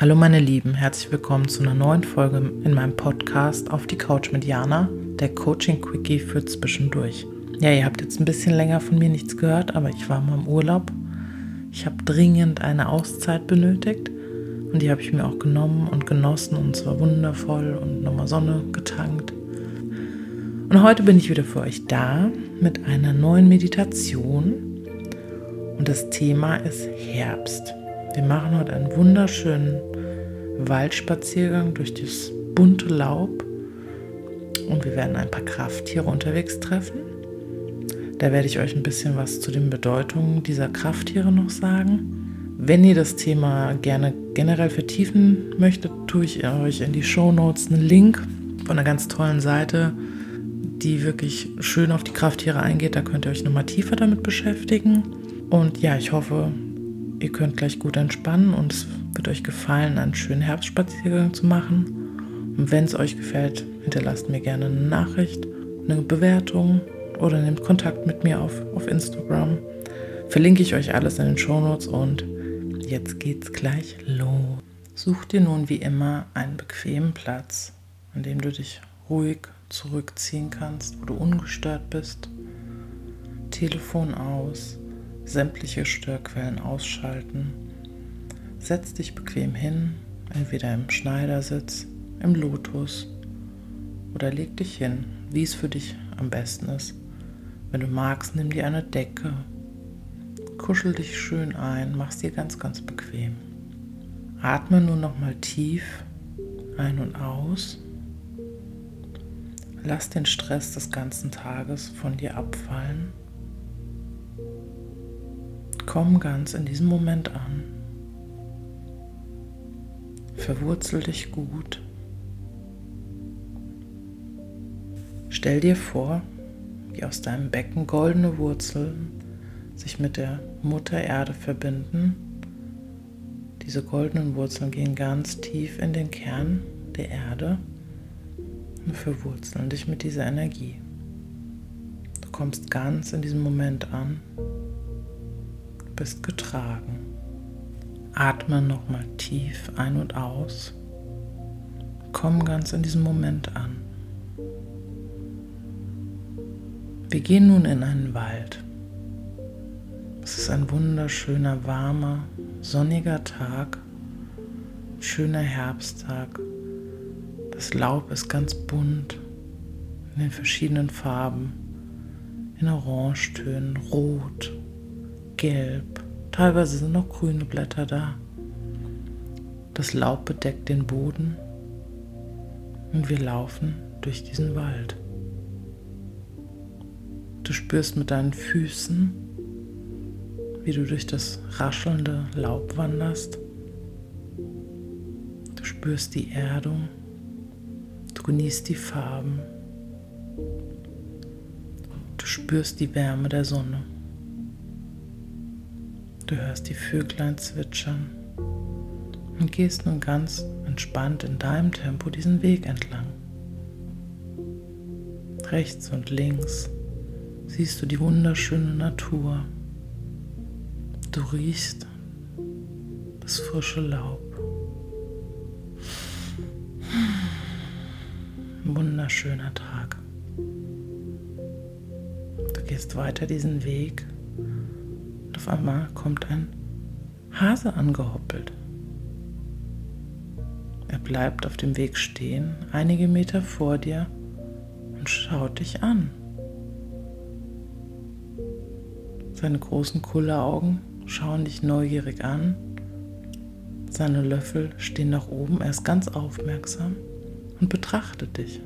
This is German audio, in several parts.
Hallo meine Lieben, herzlich willkommen zu einer neuen Folge in meinem Podcast auf die Couch mit Jana, der Coaching Quickie für zwischendurch. Ja, ihr habt jetzt ein bisschen länger von mir nichts gehört, aber ich war mal im Urlaub. Ich habe dringend eine Auszeit benötigt und die habe ich mir auch genommen und genossen und es war wundervoll und nochmal Sonne getankt. Und heute bin ich wieder für euch da mit einer neuen Meditation und das Thema ist Herbst. Wir machen heute einen wunderschönen Waldspaziergang durch das bunte Laub und wir werden ein paar Krafttiere unterwegs treffen. Da werde ich euch ein bisschen was zu den Bedeutungen dieser Krafttiere noch sagen. Wenn ihr das Thema gerne generell vertiefen möchtet, tue ich euch in die Show Notes einen Link von einer ganz tollen Seite, die wirklich schön auf die Krafttiere eingeht. Da könnt ihr euch nochmal tiefer damit beschäftigen. Und ja, ich hoffe, Ihr könnt gleich gut entspannen und es wird euch gefallen, einen schönen Herbstspaziergang zu machen. Und wenn es euch gefällt, hinterlasst mir gerne eine Nachricht, eine Bewertung oder nehmt Kontakt mit mir auf, auf Instagram. Verlinke ich euch alles in den Shownotes und jetzt geht's gleich los. Such dir nun wie immer einen bequemen Platz, an dem du dich ruhig zurückziehen kannst, wo du ungestört bist. Telefon aus, sämtliche Störquellen ausschalten. Setz dich bequem hin, entweder im Schneidersitz, im Lotus oder leg dich hin, wie es für dich am besten ist. Wenn du magst, nimm dir eine Decke, kuschel dich schön ein, mach's dir ganz, ganz bequem. Atme nun nochmal tief ein und aus. Lass den Stress des ganzen Tages von dir abfallen. Komm ganz in diesem Moment an. Verwurzel dich gut. Stell dir vor, wie aus deinem Becken goldene Wurzeln sich mit der Mutter Erde verbinden. Diese goldenen Wurzeln gehen ganz tief in den Kern der Erde und verwurzeln dich mit dieser Energie. Du kommst ganz in diesem Moment an bist getragen. Atme nochmal tief ein und aus. Komm ganz in diesem Moment an. Wir gehen nun in einen Wald. Es ist ein wunderschöner, warmer, sonniger Tag, schöner Herbsttag. Das Laub ist ganz bunt in den verschiedenen Farben, in Orangetönen, Rot, gelb, teilweise sind noch grüne Blätter da. Das Laub bedeckt den Boden und wir laufen durch diesen Wald. Du spürst mit deinen Füßen, wie du durch das raschelnde Laub wanderst. Du spürst die Erdung, du genießt die Farben, du spürst die Wärme der Sonne. Du hörst die Vöglein zwitschern und gehst nun ganz entspannt in deinem Tempo diesen Weg entlang. Rechts und links siehst du die wunderschöne Natur. Du riechst das frische Laub. Ein wunderschöner Tag. Du gehst weiter diesen Weg einmal kommt ein Hase angehoppelt. Er bleibt auf dem Weg stehen, einige Meter vor dir und schaut dich an. Seine großen Kulleraugen schauen dich neugierig an. Seine Löffel stehen nach oben. Er ist ganz aufmerksam und betrachtet dich.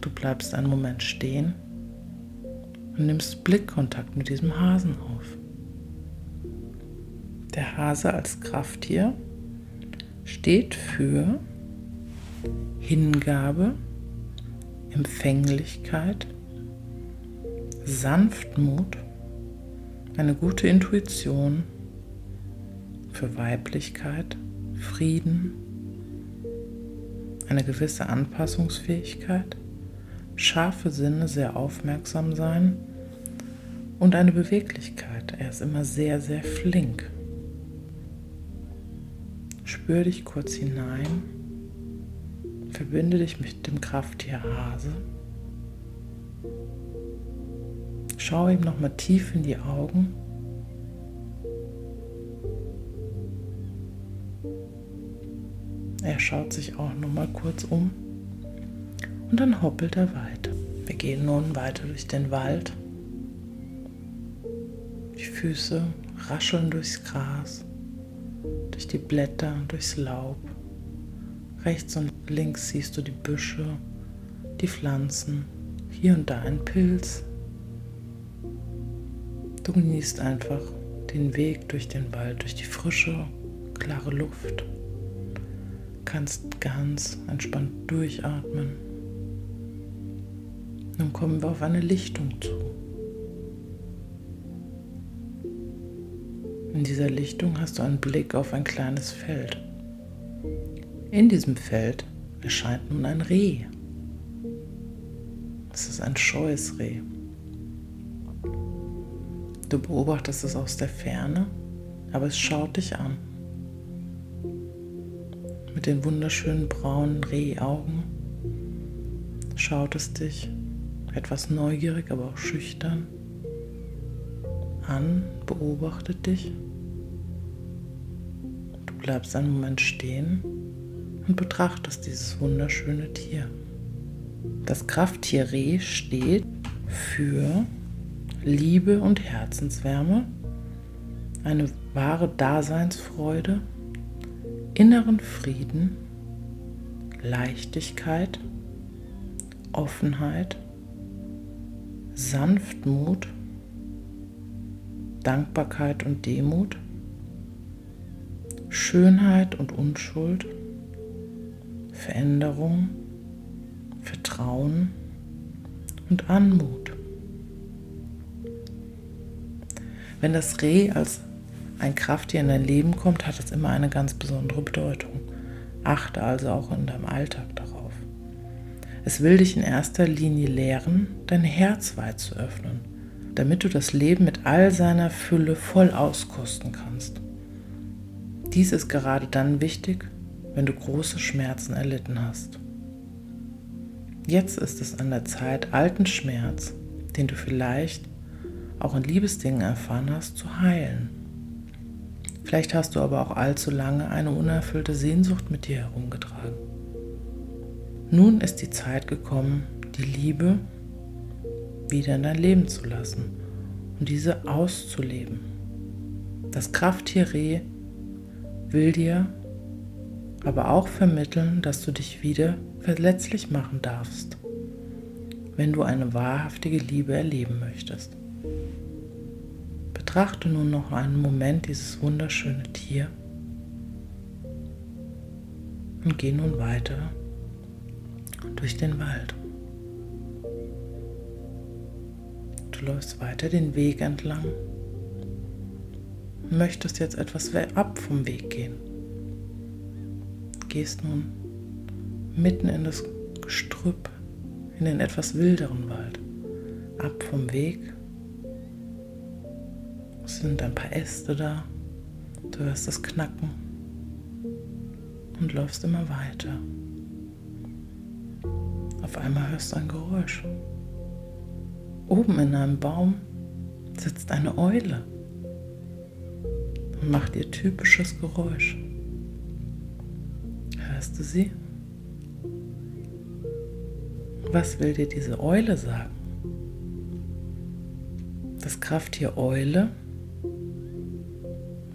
Du bleibst einen Moment stehen und nimmst Blickkontakt mit diesem Hasen auf. Der Hase als Krafttier steht für Hingabe, Empfänglichkeit, Sanftmut, eine gute Intuition, für Weiblichkeit, Frieden, eine gewisse Anpassungsfähigkeit, scharfe Sinne, sehr aufmerksam sein und eine Beweglichkeit. Er ist immer sehr, sehr flink. Spür dich kurz hinein. Verbinde dich mit dem Krafttier Hase. Schau ihm nochmal tief in die Augen. Er schaut sich auch nochmal kurz um und dann hoppelt er weiter. Wir gehen nun weiter durch den Wald. Die Füße rascheln durchs Gras, durch die Blätter, durchs Laub. Rechts und links siehst du die Büsche, die Pflanzen, hier und da ein Pilz. Du genießt einfach den Weg durch den Wald, durch die frische, klare Luft. Kannst ganz entspannt durchatmen. Nun kommen wir auf eine Lichtung zu. In dieser Lichtung hast du einen Blick auf ein kleines Feld. In diesem Feld erscheint nun ein Reh. Es ist ein scheues Reh. Du beobachtest es aus der Ferne, aber es schaut dich an. Mit den wunderschönen braunen Rehaugen schaut es dich etwas neugierig, aber auch schüchtern an, beobachtet dich. Du bleibst einen Moment stehen und betrachtest dieses wunderschöne Tier. Das Krafttier Reh steht für Liebe und Herzenswärme, eine wahre Daseinsfreude, inneren Frieden, Leichtigkeit, Offenheit, Sanftmut, Dankbarkeit und Demut, Schönheit und Unschuld, Veränderung, Vertrauen und Anmut. Wenn das Reh als ein Krafttier in dein Leben kommt, hat es immer eine ganz besondere Bedeutung. Achte also auch in deinem Alltag darauf. Es will dich in erster Linie lehren, dein Herz weit zu öffnen, damit du das Leben mit all seiner Fülle voll auskosten kannst. Dies ist gerade dann wichtig, wenn du große Schmerzen erlitten hast. Jetzt ist es an der Zeit, alten Schmerz, den du vielleicht auch in Liebesdingen erfahren hast, zu heilen. Vielleicht hast du aber auch allzu lange eine unerfüllte Sehnsucht mit dir herumgetragen. Nun ist die Zeit gekommen, die Liebe wieder in dein Leben zu lassen und diese auszuleben. Das Krafttier Reh will dir aber auch vermitteln, dass du dich wieder verletzlich machen darfst, wenn du eine wahrhaftige Liebe erleben möchtest. Betrachte nun noch einen Moment dieses wunderschöne Tier und geh nun weiter durch den Wald. Läufst weiter den Weg entlang möchtest jetzt etwas ab vom Weg gehen. Gehst nun mitten in das Gestrüpp, in den etwas wilderen Wald, ab vom Weg. Es sind ein paar Äste da, du hörst das Knacken und läufst immer weiter. Auf einmal hörst du ein Geräusch. Oben in einem Baum sitzt eine Eule und macht ihr typisches Geräusch. Hörst du sie? Was will dir diese Eule sagen? Das Krafttier Eule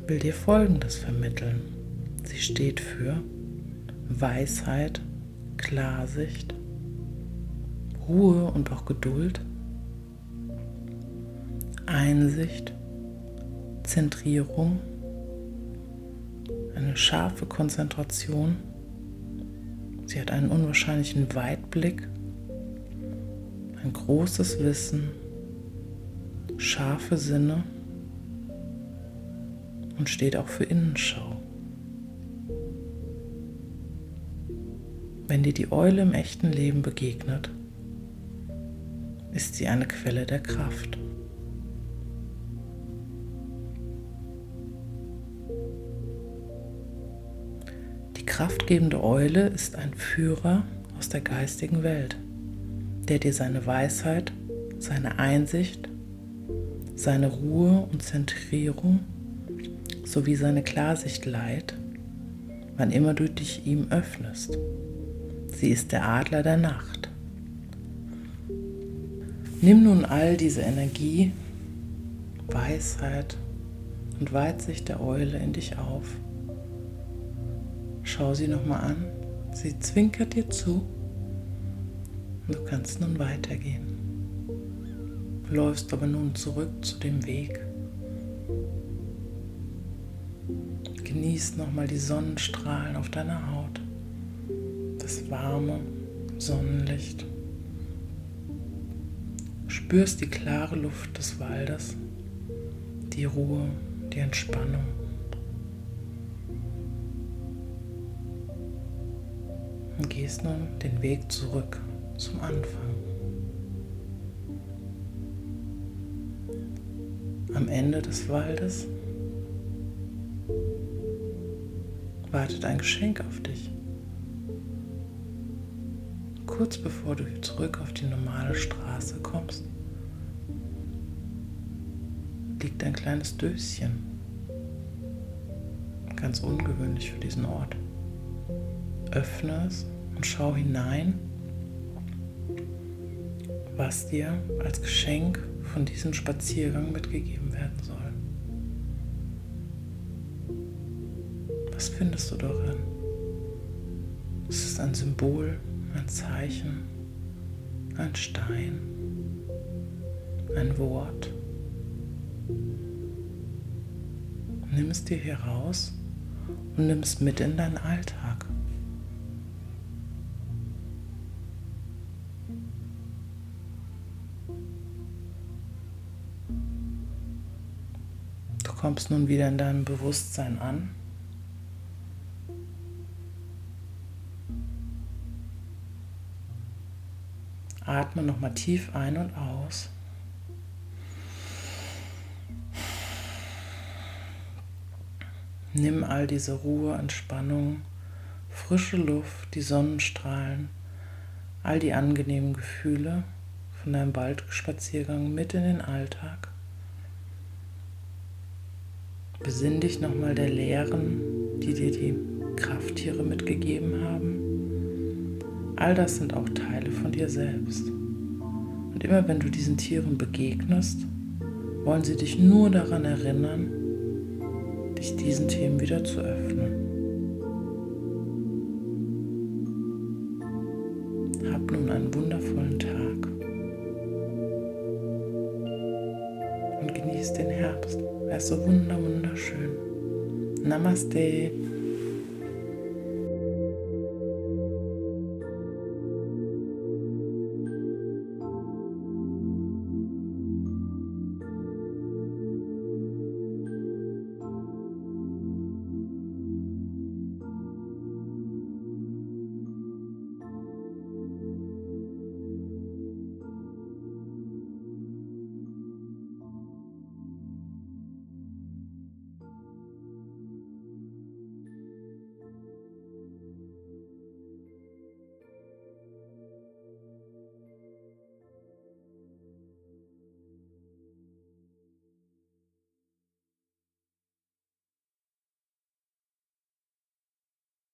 will dir Folgendes vermitteln. Sie steht für Weisheit, Klarsicht, Ruhe und auch Geduld, Einsicht, Zentrierung, eine scharfe Konzentration. Sie hat einen unwahrscheinlichen Weitblick, ein großes Wissen, scharfe Sinne und steht auch für Innenschau. Wenn dir die Eule im echten Leben begegnet, ist sie eine Quelle der Kraft. Kraftgebende Eule ist ein Führer aus der geistigen Welt, der dir seine Weisheit, seine Einsicht, seine Ruhe und Zentrierung sowie seine Klarsicht leiht, wann immer du dich ihm öffnest. Sie ist der Adler der Nacht. Nimm nun all diese Energie, Weisheit und Weitsicht der Eule in dich auf. Schau sie nochmal an. Sie zwinkert dir zu. Und du kannst nun weitergehen. Du läufst aber nun zurück zu dem Weg. Genießt nochmal die Sonnenstrahlen auf deiner Haut. Das warme Sonnenlicht spürst die klare Luft des Waldes, die Ruhe, die Entspannung. Und gehst nun den Weg zurück zum Anfang. Am Ende des Waldes wartet ein Geschenk auf dich. Kurz bevor du zurück auf die normale Straße kommst, liegt ein kleines Döschen. Ganz ungewöhnlich für diesen Ort. Öffne es und schau hinein, was dir als Geschenk von diesem Spaziergang mitgegeben werden soll. Was findest du darin? Es ist ein Symbol, ein Zeichen, ein Stein, ein Wort. Nimm es dir hier raus und nimm es mit in deinen Alltag. Kommst nun wieder in deinem Bewusstsein an. Atme nochmal tief ein und aus. Nimm all diese Ruhe, Entspannung, frische Luft, die Sonnenstrahlen, all die angenehmen Gefühle von deinem Waldspaziergang mit in den Alltag. Besinn dich nochmal der Lehren, die dir die Krafttiere mitgegeben haben. All das sind auch Teile von dir selbst. Und immer wenn du diesen Tieren begegnest, wollen sie dich nur daran erinnern, dich diesen Themen wieder zu öffnen. Und genieß den Herbst. Er ist so wunderschön. Namaste.